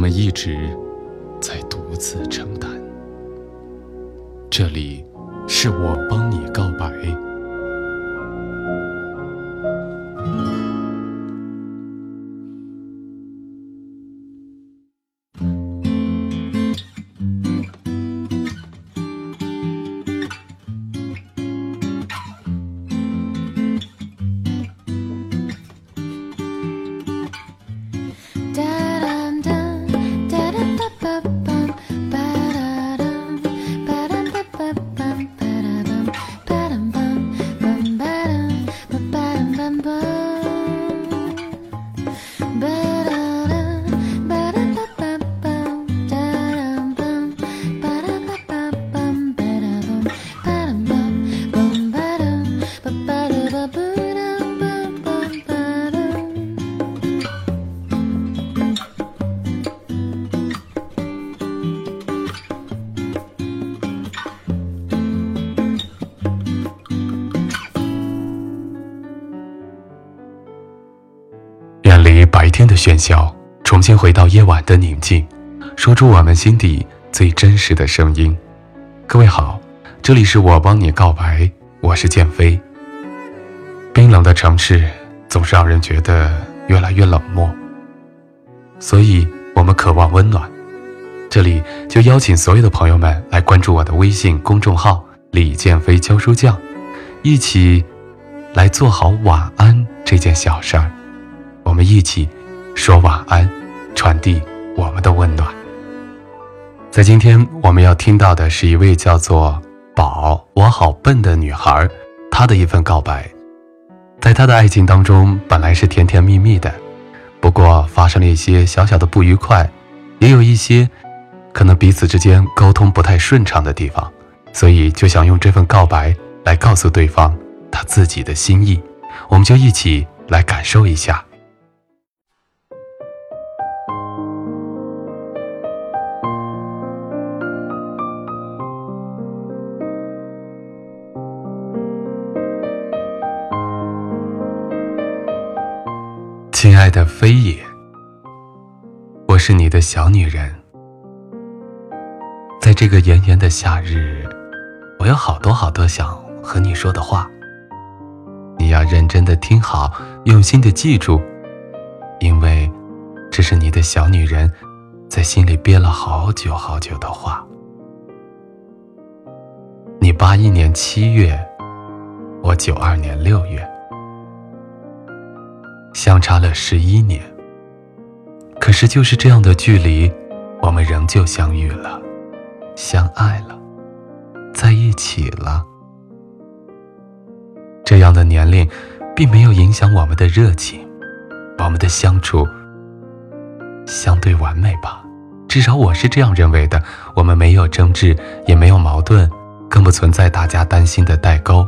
我们一直在独自承担。这里是我帮你告白。喧嚣，重新回到夜晚的宁静，说出我们心底最真实的声音。各位好，这里是我帮你告白，我是剑飞。冰冷的城市总是让人觉得越来越冷漠，所以我们渴望温暖。这里就邀请所有的朋友们来关注我的微信公众号“李剑飞教书匠”，一起来做好晚安这件小事儿。我们一起说晚安，传递我们的温暖。在今天我们要听到的是一位叫做“宝我好笨”的女孩，她的一份告白。在她的爱情当中，本来是甜甜蜜蜜的，不过发生了一些小小的不愉快，也有一些可能彼此之间沟通不太顺畅的地方，所以就想用这份告白来告诉对方他自己的心意。我们就一起来感受一下。亲爱的飞野，我是你的小女人。在这个炎炎的夏日，我有好多好多想和你说的话。你要认真的听好，用心的记住，因为这是你的小女人在心里憋了好久好久的话。你八一年七月，我九二年六月。相差了十一年，可是就是这样的距离，我们仍旧相遇了，相爱了，在一起了。这样的年龄，并没有影响我们的热情，我们的相处相对完美吧？至少我是这样认为的。我们没有争执，也没有矛盾，更不存在大家担心的代沟。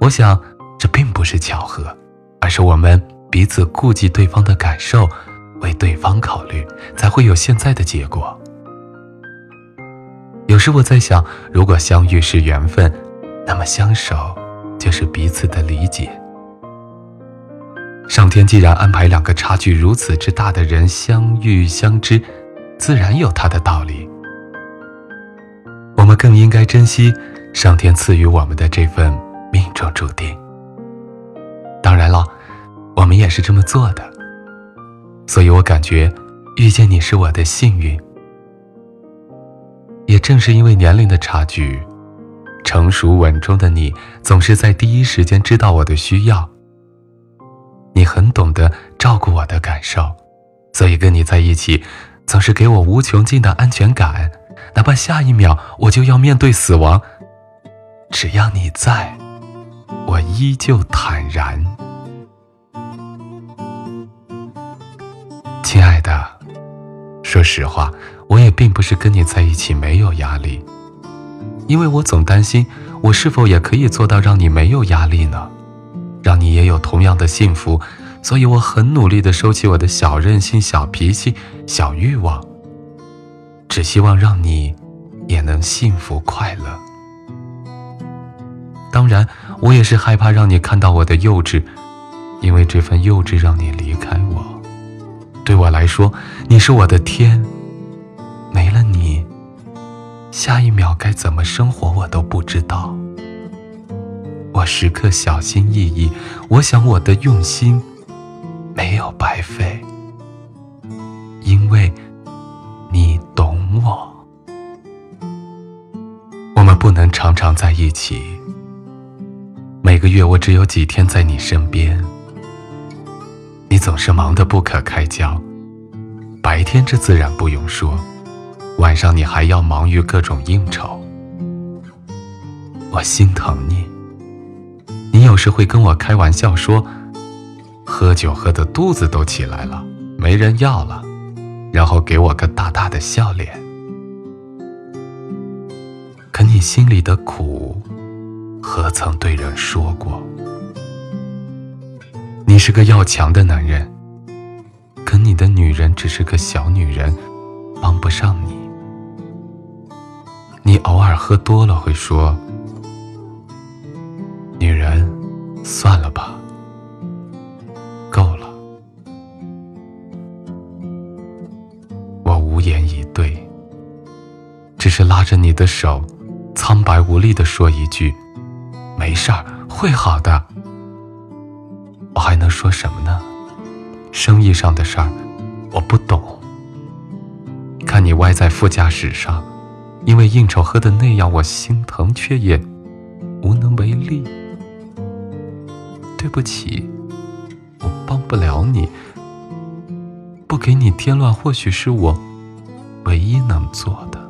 我想，这并不是巧合。而是我们彼此顾及对方的感受，为对方考虑，才会有现在的结果。有时我在想，如果相遇是缘分，那么相守就是彼此的理解。上天既然安排两个差距如此之大的人相遇相知，自然有他的道理。我们更应该珍惜上天赐予我们的这份命中注定。也是这么做的，所以我感觉遇见你是我的幸运。也正是因为年龄的差距，成熟稳重的你总是在第一时间知道我的需要。你很懂得照顾我的感受，所以跟你在一起总是给我无穷尽的安全感，哪怕下一秒我就要面对死亡，只要你在。我依旧坦然，实话，我也并不是跟你在一起没有压力，因为我总担心我是否也可以做到让你没有压力呢，让你也有同样的幸福。所以我很努力的收起我的小任性、小脾气、小欲望，只希望让你也能幸福快乐。当然，我也是害怕让你看到我的幼稚，因为这份幼稚让你离开。对我来说，你是我的天，没了你，下一秒该怎么生活我都不知道。我时刻小心翼翼，我想我的用心。没有白费，因为你懂我。我们不能常常在一起。每个月我只有几天在你身边，你总是忙得不可开交。白天这自然不用说，晚上你还要忙于各种应酬。我心疼你，你有时会跟我开玩笑说。喝酒喝的肚子都起来了，没人要了，然后给我个大大的笑脸。可你心里的苦，何曾对人说过？你是个要强的男人，可你的女人只是个小女人，帮不上你。你偶尔喝多了会说：“女人，算了吧。”够了。”我无言以对只是拉着你的手，苍白无力地说一句：“没事儿，会好的。”能说什么呢？生意上的事儿，我不懂。看你歪在副驾驶上，因为应酬喝的那样，我心疼，却也无能为力。对不起，我帮不了你。不给你添乱，或许是我唯一能做的。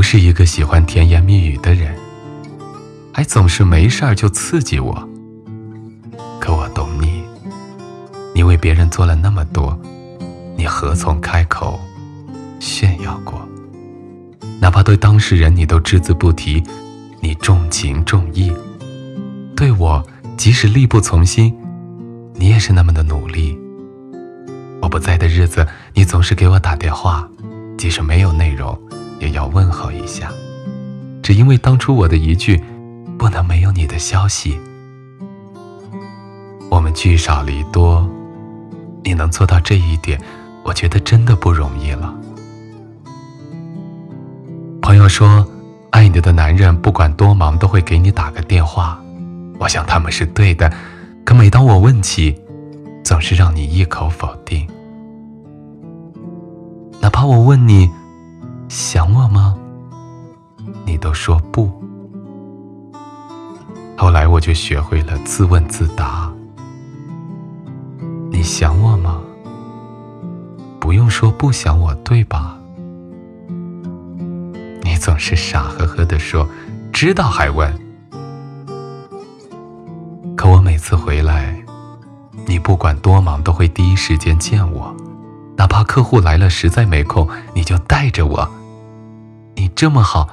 不是一个喜欢甜言蜜语的人，还总是没事儿就刺激我。可我懂你，你为别人做了那么多，你何从开口炫耀过？哪怕对当事人你都只字不提，你重情重义，对我即使力不从心，你也是那么的努力。我不在的日子，你总是给我打电话，即使没有内容。也要问候一下，只因为当初我的一句“不能没有你的消息”，我们聚少离多，你能做到这一点，我觉得真的不容易了。朋友说，爱你的男人不管多忙都会给你打个电话，我想他们是对的，可每当我问起，总是让你一口否定，哪怕我问你。想我吗？你都说不。后来我就学会了自问自答。你想我吗？不用说不想我，对吧？你总是傻呵呵的说，知道还问。可我每次回来，你不管多忙都会第一时间见我，哪怕客户来了实在没空，你就带着我。这么好，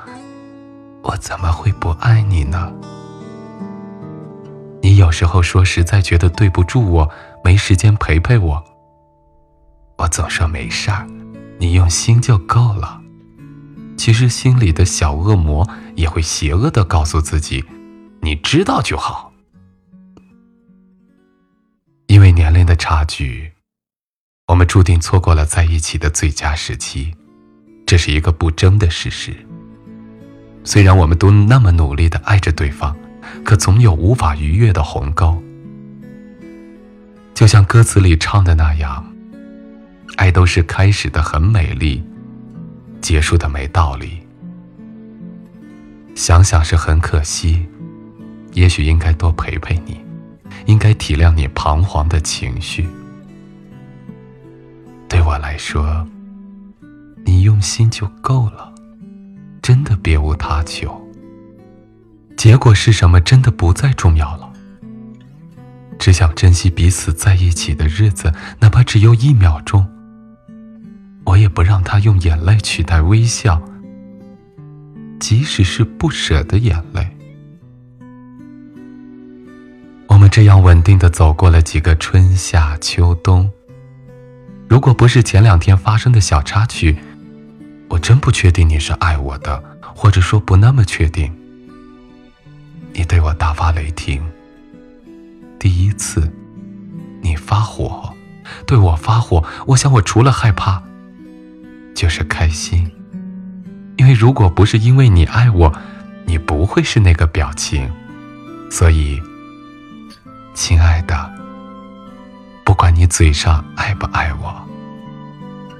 我怎么会不爱你呢？你有时候说实在觉得对不住我，没时间陪陪我。我总说没事儿，你用心就够了。其实心里的小恶魔也会邪恶的告诉自己，你知道就好。因为年龄的差距，我们注定错过了在一起的最佳时期。这是一个不争的事实。虽然我们都那么努力的爱着对方，可总有无法逾越的鸿沟。就像歌词里唱的那样，爱都是开始的很美丽，结束的没道理。想想是很可惜，也许应该多陪陪你，应该体谅你彷徨的情绪。对我来说。你用心就够了，真的别无他求。结果是什么，真的不再重要了。只想珍惜彼此在一起的日子，哪怕只有一秒钟。我也不让他用眼泪取代微笑，即使是不舍的眼泪。我们这样稳定的走过了几个春夏秋冬。如果不是前两天发生的小插曲，我真不确定你是爱我的，或者说不那么确定。你对我大发雷霆。第一次，你发火，对我发火，我想我除了害怕。就是开心，因为如果不是因为你爱我，你不会是那个表情。所以，亲爱的，不管你嘴上爱不爱我，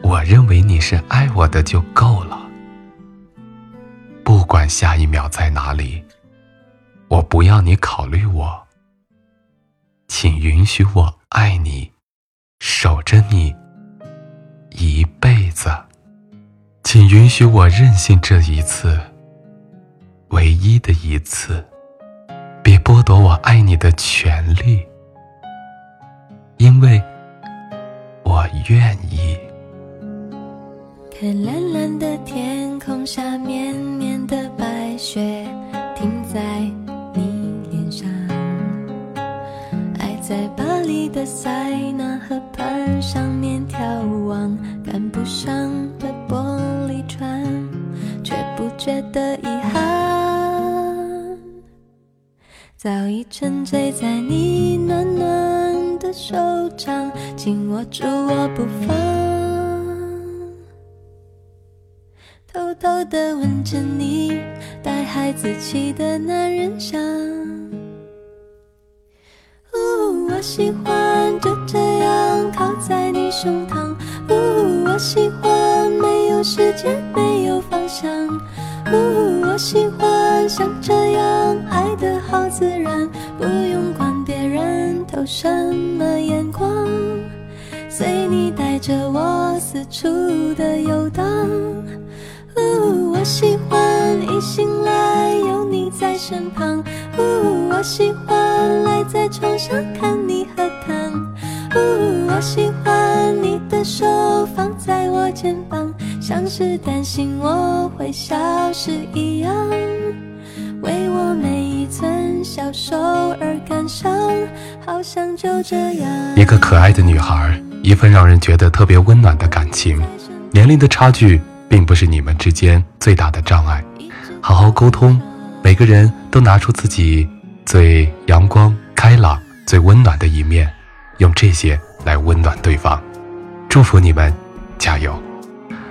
我认为你是爱我的就够了。不管下一秒在哪里，我不要你考虑我，请允许我爱你，守着你一辈子。请允许我任性这一次，唯一的一次，别剥夺我爱你的权利，因为我愿意。看蓝蓝的天空下，绵绵的白雪停在你脸上，爱在巴黎的塞纳河畔上面眺望，赶不上的玻璃船，却不觉得遗憾。早已沉醉在你暖暖的手掌，紧握住我不放，的吻着你带孩子气的男人香。呜，我喜欢就这样靠在你胸膛。呜，我喜欢没有时间，没有方向。呜，我喜欢像这样爱的好自然，不用管别人投什么眼光，随你带着我四处的游荡。我喜欢一醒来有你在身旁。呜，我喜欢赖在床上看你喝汤。呜，我喜欢你的手放在我肩膀，像是担心我会消失一样，为我每一寸消瘦而感伤，好像就这样。一个可爱的女孩，一份让人觉得特别温暖的感情。年龄的差距并不是你们之间最大的障碍，好好沟通，每个人都拿出自己最阳光、开朗、最温暖的一面。用这些来温暖对方，祝福你们，加油！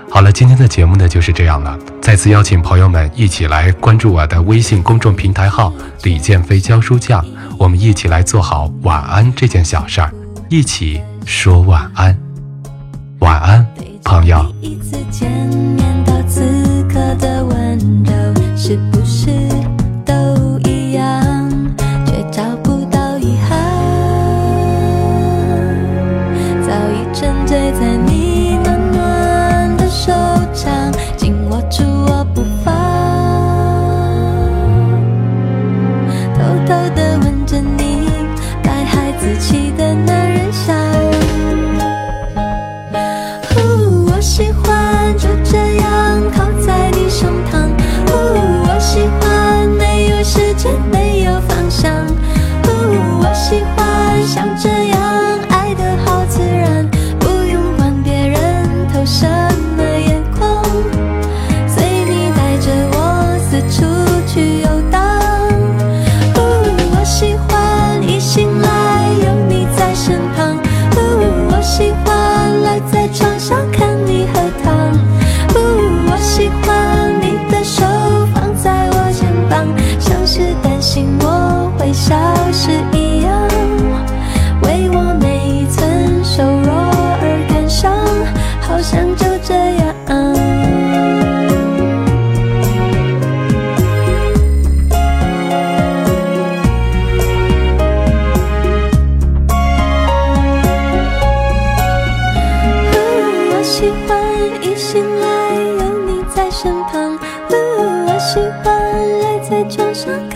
好了，今天的节目呢就是这样了。再次邀请朋友们一起来关注我的微信公众平台号“李建飞教书匠”，我们一起来做好晚安这件小事儿，一起说晚安。晚安，朋友。在床上。